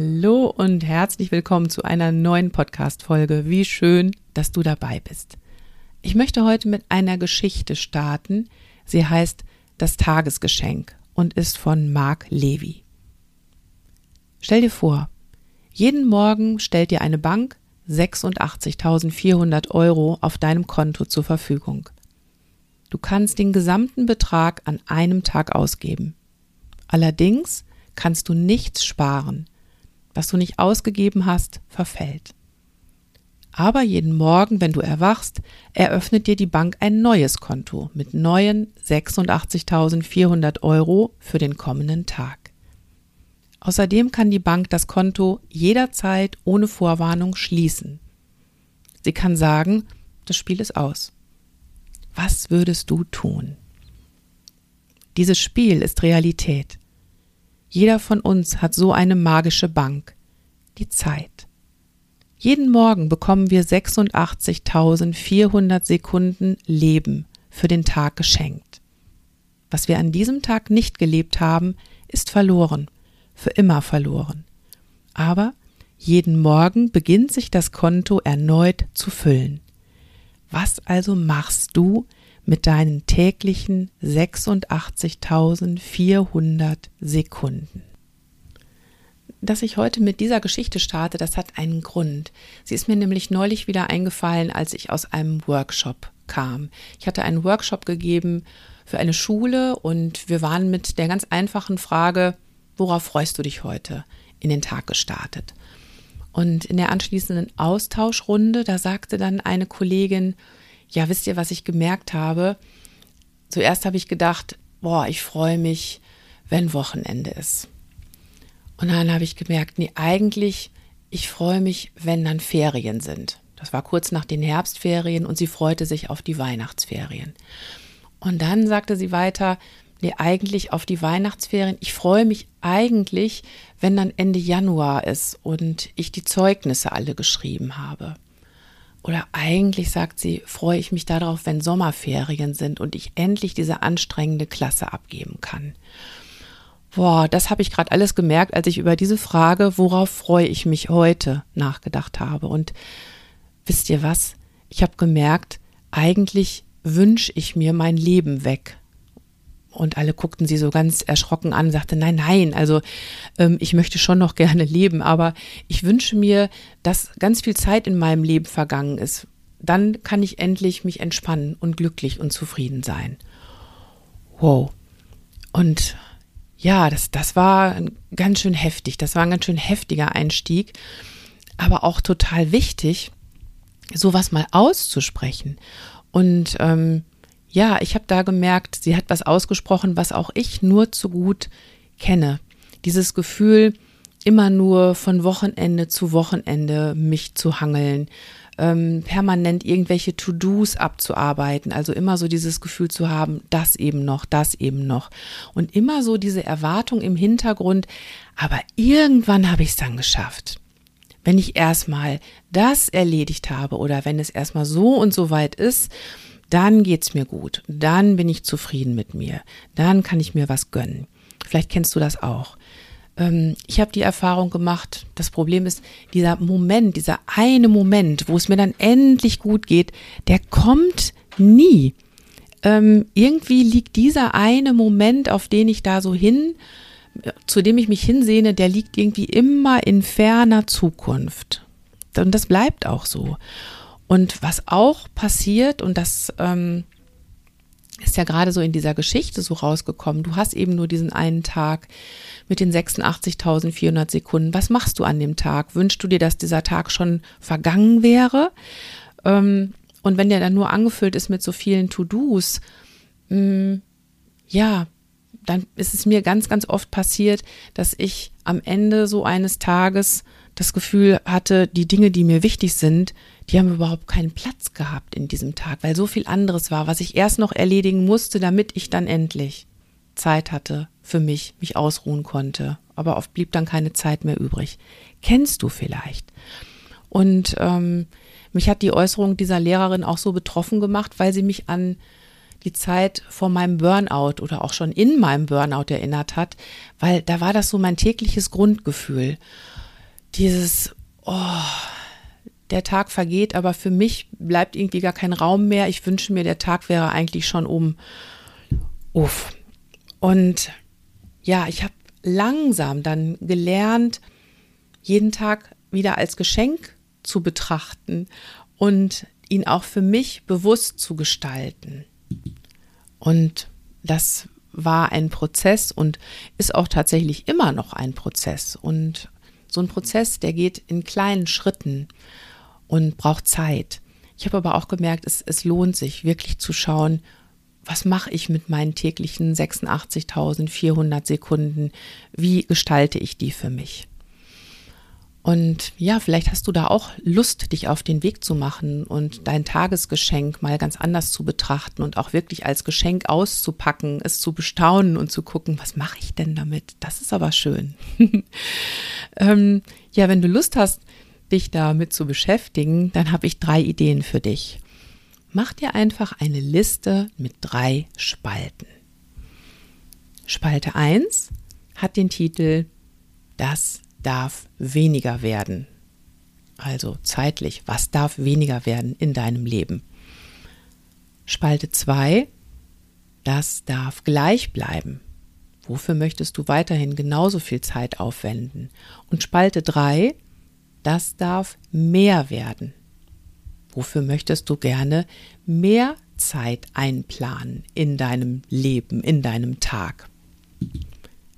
Hallo und herzlich willkommen zu einer neuen Podcast-Folge. Wie schön, dass du dabei bist. Ich möchte heute mit einer Geschichte starten. Sie heißt Das Tagesgeschenk und ist von Mark Levy. Stell dir vor, jeden Morgen stellt dir eine Bank 86.400 Euro auf deinem Konto zur Verfügung. Du kannst den gesamten Betrag an einem Tag ausgeben. Allerdings kannst du nichts sparen. Was du nicht ausgegeben hast, verfällt. Aber jeden Morgen, wenn du erwachst, eröffnet dir die Bank ein neues Konto mit neuen 86.400 Euro für den kommenden Tag. Außerdem kann die Bank das Konto jederzeit ohne Vorwarnung schließen. Sie kann sagen, das Spiel ist aus. Was würdest du tun? Dieses Spiel ist Realität. Jeder von uns hat so eine magische Bank, die Zeit. Jeden Morgen bekommen wir 86.400 Sekunden Leben für den Tag geschenkt. Was wir an diesem Tag nicht gelebt haben, ist verloren für immer verloren. Aber jeden Morgen beginnt sich das Konto erneut zu füllen. Was also machst du mit deinen täglichen 86.400 Sekunden? Dass ich heute mit dieser Geschichte starte, das hat einen Grund. Sie ist mir nämlich neulich wieder eingefallen, als ich aus einem Workshop kam. Ich hatte einen Workshop gegeben für eine Schule und wir waren mit der ganz einfachen Frage, worauf freust du dich heute in den Tag gestartet? Und in der anschließenden Austauschrunde, da sagte dann eine Kollegin, ja, wisst ihr, was ich gemerkt habe? Zuerst habe ich gedacht, boah, ich freue mich, wenn Wochenende ist. Und dann habe ich gemerkt, nee, eigentlich, ich freue mich, wenn dann Ferien sind. Das war kurz nach den Herbstferien und sie freute sich auf die Weihnachtsferien. Und dann sagte sie weiter, nee, eigentlich auf die Weihnachtsferien. Ich freue mich eigentlich, wenn dann Ende Januar ist und ich die Zeugnisse alle geschrieben habe. Oder eigentlich, sagt sie, freue ich mich darauf, wenn Sommerferien sind und ich endlich diese anstrengende Klasse abgeben kann. Boah, das habe ich gerade alles gemerkt, als ich über diese Frage, worauf freue ich mich heute, nachgedacht habe. Und wisst ihr was? Ich habe gemerkt, eigentlich wünsche ich mir mein Leben weg. Und alle guckten sie so ganz erschrocken an, sagte, nein, nein, also ähm, ich möchte schon noch gerne leben, aber ich wünsche mir, dass ganz viel Zeit in meinem Leben vergangen ist. Dann kann ich endlich mich entspannen und glücklich und zufrieden sein. Wow. Und ja, das, das war ganz schön heftig. Das war ein ganz schön heftiger Einstieg, aber auch total wichtig, sowas mal auszusprechen. Und ähm, ja, ich habe da gemerkt, sie hat was ausgesprochen, was auch ich nur zu gut kenne. Dieses Gefühl, immer nur von Wochenende zu Wochenende mich zu hangeln, ähm, permanent irgendwelche To-Dos abzuarbeiten, also immer so dieses Gefühl zu haben, das eben noch, das eben noch. Und immer so diese Erwartung im Hintergrund, aber irgendwann habe ich es dann geschafft. Wenn ich erstmal das erledigt habe oder wenn es erstmal so und so weit ist, dann geht's mir gut, dann bin ich zufrieden mit mir, dann kann ich mir was gönnen. Vielleicht kennst du das auch. Ähm, ich habe die Erfahrung gemacht, das Problem ist, dieser Moment, dieser eine Moment, wo es mir dann endlich gut geht, der kommt nie. Ähm, irgendwie liegt dieser eine Moment, auf den ich da so hin, zu dem ich mich hinsehne, der liegt irgendwie immer in ferner Zukunft. Und das bleibt auch so. Und was auch passiert, und das ähm, ist ja gerade so in dieser Geschichte so rausgekommen, du hast eben nur diesen einen Tag mit den 86.400 Sekunden. Was machst du an dem Tag? Wünschst du dir, dass dieser Tag schon vergangen wäre? Ähm, und wenn der dann nur angefüllt ist mit so vielen To-Dos, mm, ja, dann ist es mir ganz, ganz oft passiert, dass ich am Ende so eines Tages das Gefühl hatte, die Dinge, die mir wichtig sind, die haben überhaupt keinen Platz gehabt in diesem Tag, weil so viel anderes war, was ich erst noch erledigen musste, damit ich dann endlich Zeit hatte für mich, mich ausruhen konnte. Aber oft blieb dann keine Zeit mehr übrig. Kennst du vielleicht? Und ähm, mich hat die Äußerung dieser Lehrerin auch so betroffen gemacht, weil sie mich an die Zeit vor meinem Burnout oder auch schon in meinem Burnout erinnert hat, weil da war das so mein tägliches Grundgefühl. Dieses, oh, der Tag vergeht, aber für mich bleibt irgendwie gar kein Raum mehr. Ich wünsche mir, der Tag wäre eigentlich schon um. Uff. Und ja, ich habe langsam dann gelernt, jeden Tag wieder als Geschenk zu betrachten und ihn auch für mich bewusst zu gestalten. Und das war ein Prozess und ist auch tatsächlich immer noch ein Prozess. Und so ein Prozess, der geht in kleinen Schritten und braucht Zeit. Ich habe aber auch gemerkt, es, es lohnt sich wirklich zu schauen, was mache ich mit meinen täglichen 86.400 Sekunden? Wie gestalte ich die für mich? Und ja, vielleicht hast du da auch Lust, dich auf den Weg zu machen und dein Tagesgeschenk mal ganz anders zu betrachten und auch wirklich als Geschenk auszupacken, es zu bestaunen und zu gucken, was mache ich denn damit? Das ist aber schön. ähm, ja, wenn du Lust hast, dich damit zu beschäftigen, dann habe ich drei Ideen für dich. Mach dir einfach eine Liste mit drei Spalten. Spalte 1 hat den Titel Das darf weniger werden? Also zeitlich, was darf weniger werden in deinem Leben? Spalte 2, das darf gleich bleiben. Wofür möchtest du weiterhin genauso viel Zeit aufwenden? Und Spalte 3, das darf mehr werden. Wofür möchtest du gerne mehr Zeit einplanen in deinem Leben, in deinem Tag?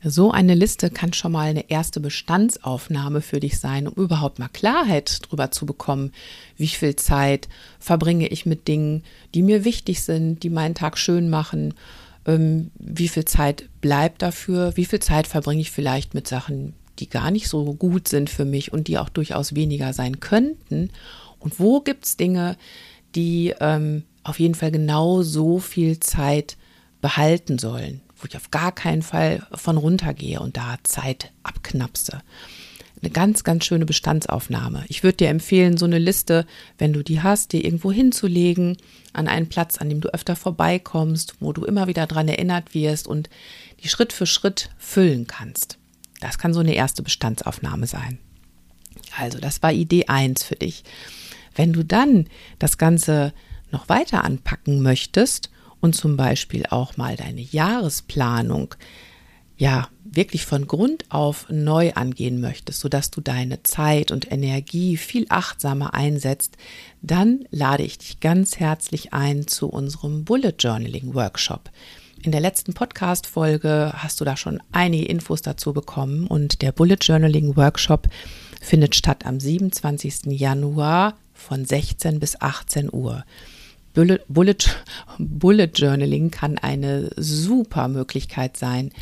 So eine Liste kann schon mal eine erste Bestandsaufnahme für dich sein, um überhaupt mal Klarheit darüber zu bekommen, wie viel Zeit verbringe ich mit Dingen, die mir wichtig sind, die meinen Tag schön machen, wie viel Zeit bleibt dafür, wie viel Zeit verbringe ich vielleicht mit Sachen, die gar nicht so gut sind für mich und die auch durchaus weniger sein könnten. Und wo gibt es Dinge, die ähm, auf jeden Fall genau so viel Zeit behalten sollen wo ich auf gar keinen Fall von runtergehe und da Zeit abknapse. Eine ganz, ganz schöne Bestandsaufnahme. Ich würde dir empfehlen, so eine Liste, wenn du die hast, dir irgendwo hinzulegen, an einen Platz, an dem du öfter vorbeikommst, wo du immer wieder dran erinnert wirst und die Schritt für Schritt füllen kannst. Das kann so eine erste Bestandsaufnahme sein. Also, das war Idee 1 für dich. Wenn du dann das Ganze noch weiter anpacken möchtest und zum Beispiel auch mal deine Jahresplanung ja wirklich von Grund auf neu angehen möchtest, sodass du deine Zeit und Energie viel achtsamer einsetzt, dann lade ich dich ganz herzlich ein zu unserem Bullet Journaling Workshop. In der letzten Podcast-Folge hast du da schon einige Infos dazu bekommen und der Bullet Journaling Workshop findet statt am 27. Januar von 16 bis 18 Uhr. Bullet, Bullet, Journaling kann eine super Möglichkeit sein,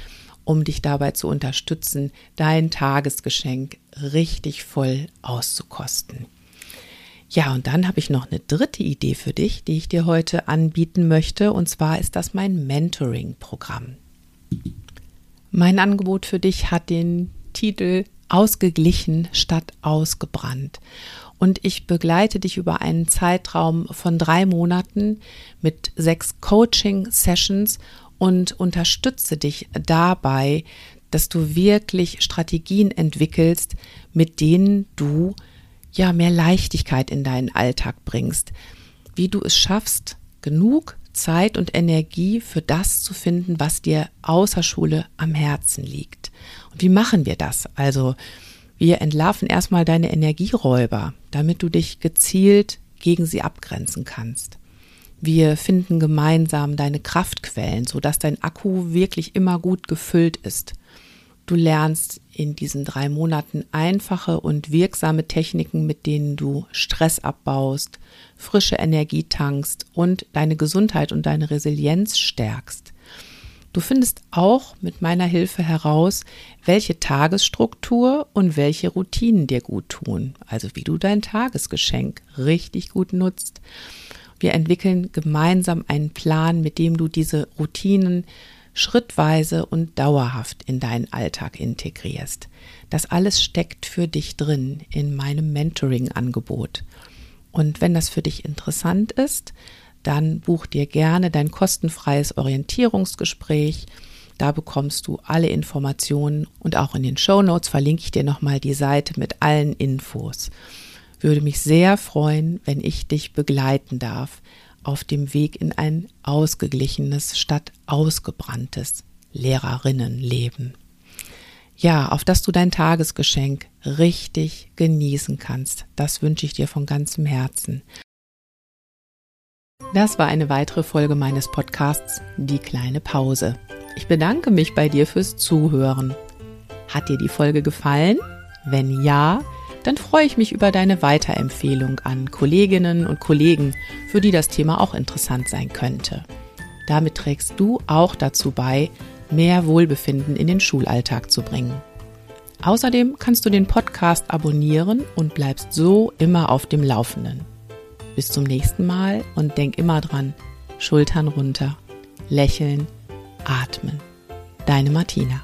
um dich dabei zu unterstützen, dein Tagesgeschenk richtig voll auszukosten. Ja, und dann habe ich noch eine dritte Idee für dich, die ich dir heute anbieten möchte, und zwar ist das mein Mentoring-Programm. Mein Angebot für dich hat den Titel Ausgeglichen statt ausgebrannt und ich begleite dich über einen Zeitraum von drei Monaten mit sechs Coaching-Sessions und unterstütze dich dabei, dass du wirklich Strategien entwickelst, mit denen du ja mehr Leichtigkeit in deinen Alltag bringst, wie du es schaffst, genug Zeit und Energie für das zu finden, was dir außer Schule am Herzen liegt. Und wie machen wir das? Also Wir entlarven erstmal deine Energieräuber, damit du dich gezielt gegen sie abgrenzen kannst. Wir finden gemeinsam deine Kraftquellen, sodass dein Akku wirklich immer gut gefüllt ist. Du lernst in diesen drei Monaten einfache und wirksame Techniken, mit denen du Stress abbaust, frische Energie tankst und deine Gesundheit und deine Resilienz stärkst. Du findest auch mit meiner Hilfe heraus, welche Tagesstruktur und welche Routinen dir gut tun, also wie du dein Tagesgeschenk richtig gut nutzt. Wir entwickeln gemeinsam einen Plan, mit dem du diese Routinen schrittweise und dauerhaft in deinen Alltag integrierst. Das alles steckt für dich drin in meinem Mentoring-Angebot. Und wenn das für dich interessant ist, dann buch dir gerne dein kostenfreies Orientierungsgespräch. Da bekommst du alle Informationen und auch in den Show Notes verlinke ich dir nochmal die Seite mit allen Infos. Würde mich sehr freuen, wenn ich dich begleiten darf auf dem Weg in ein ausgeglichenes statt ausgebranntes Lehrerinnenleben. Ja, auf dass du dein Tagesgeschenk richtig genießen kannst. Das wünsche ich dir von ganzem Herzen. Das war eine weitere Folge meines Podcasts Die kleine Pause. Ich bedanke mich bei dir fürs Zuhören. Hat dir die Folge gefallen? Wenn ja, dann freue ich mich über deine Weiterempfehlung an Kolleginnen und Kollegen, für die das Thema auch interessant sein könnte. Damit trägst du auch dazu bei, mehr Wohlbefinden in den Schulalltag zu bringen. Außerdem kannst du den Podcast abonnieren und bleibst so immer auf dem Laufenden. Bis zum nächsten Mal und denk immer dran, Schultern runter, lächeln, atmen. Deine Martina.